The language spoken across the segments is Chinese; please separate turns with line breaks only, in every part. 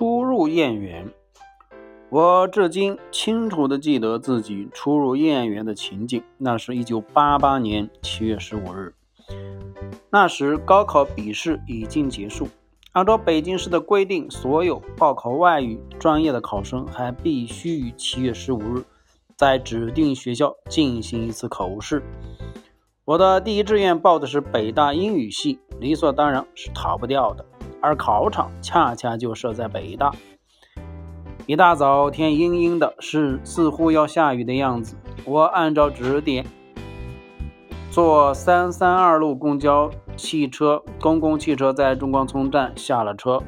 初入燕园，我至今清楚地记得自己初入燕园的情景。那是一九八八年七月十五日，那时高考笔试已经结束。按照北京市的规定，所有报考外语专业的考生还必须于七月十五日在指定学校进行一次口试。我的第一志愿报的是北大英语系，理所当然是逃不掉的。而考场恰恰就设在北大。一大早，天阴阴的，是似乎要下雨的样子。我按照指点，坐三三二路公交汽车，公共汽车在中关村站下了车，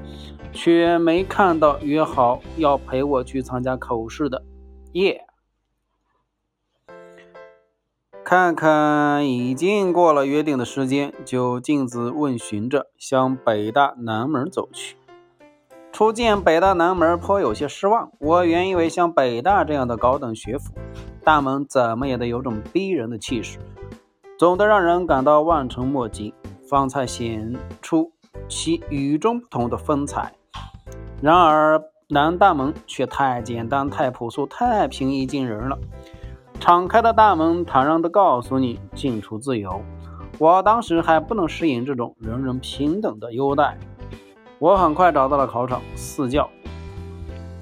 却没看到约好要陪我去参加口试的叶。看看已经过了约定的时间，就径自问询着向北大南门走去。初见北大南门，颇有些失望。我原以为像北大这样的高等学府，大门怎么也得有种逼人的气势，总得让人感到望尘莫及，方才显出其与众不同的风采。然而南大门却太简单、太朴素、太平易近人了。敞开的大门，坦然地告诉你进出自由。我当时还不能适应这种人人平等的优待。我很快找到了考场四教。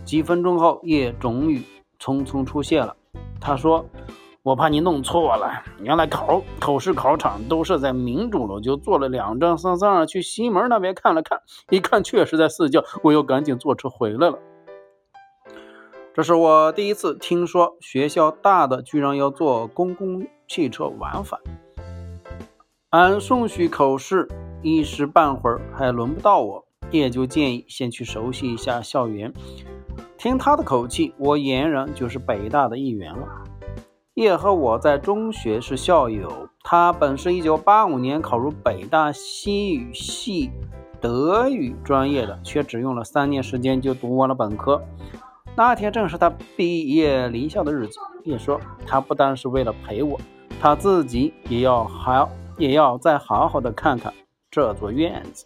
几分钟后，叶终于匆匆出现了。他说：“我怕你弄错了，原来考口试考场都是在民主楼，就坐了两站三三二去西门那边看了看，一看确实在四教，我又赶紧坐车回来了。”这是我第一次听说学校大的居然要坐公共汽车往返。按顺序口试，一时半会儿还轮不到我，叶就建议先去熟悉一下校园。听他的口气，我俨然就是北大的一员了。叶和我在中学是校友，他本是一九八五年考入北大西语系德语专业的，却只用了三年时间就读完了本科。那天正是他毕业离校的日子。并说：“他不单是为了陪我，他自己也要好，也要再好好的看看这座院子。”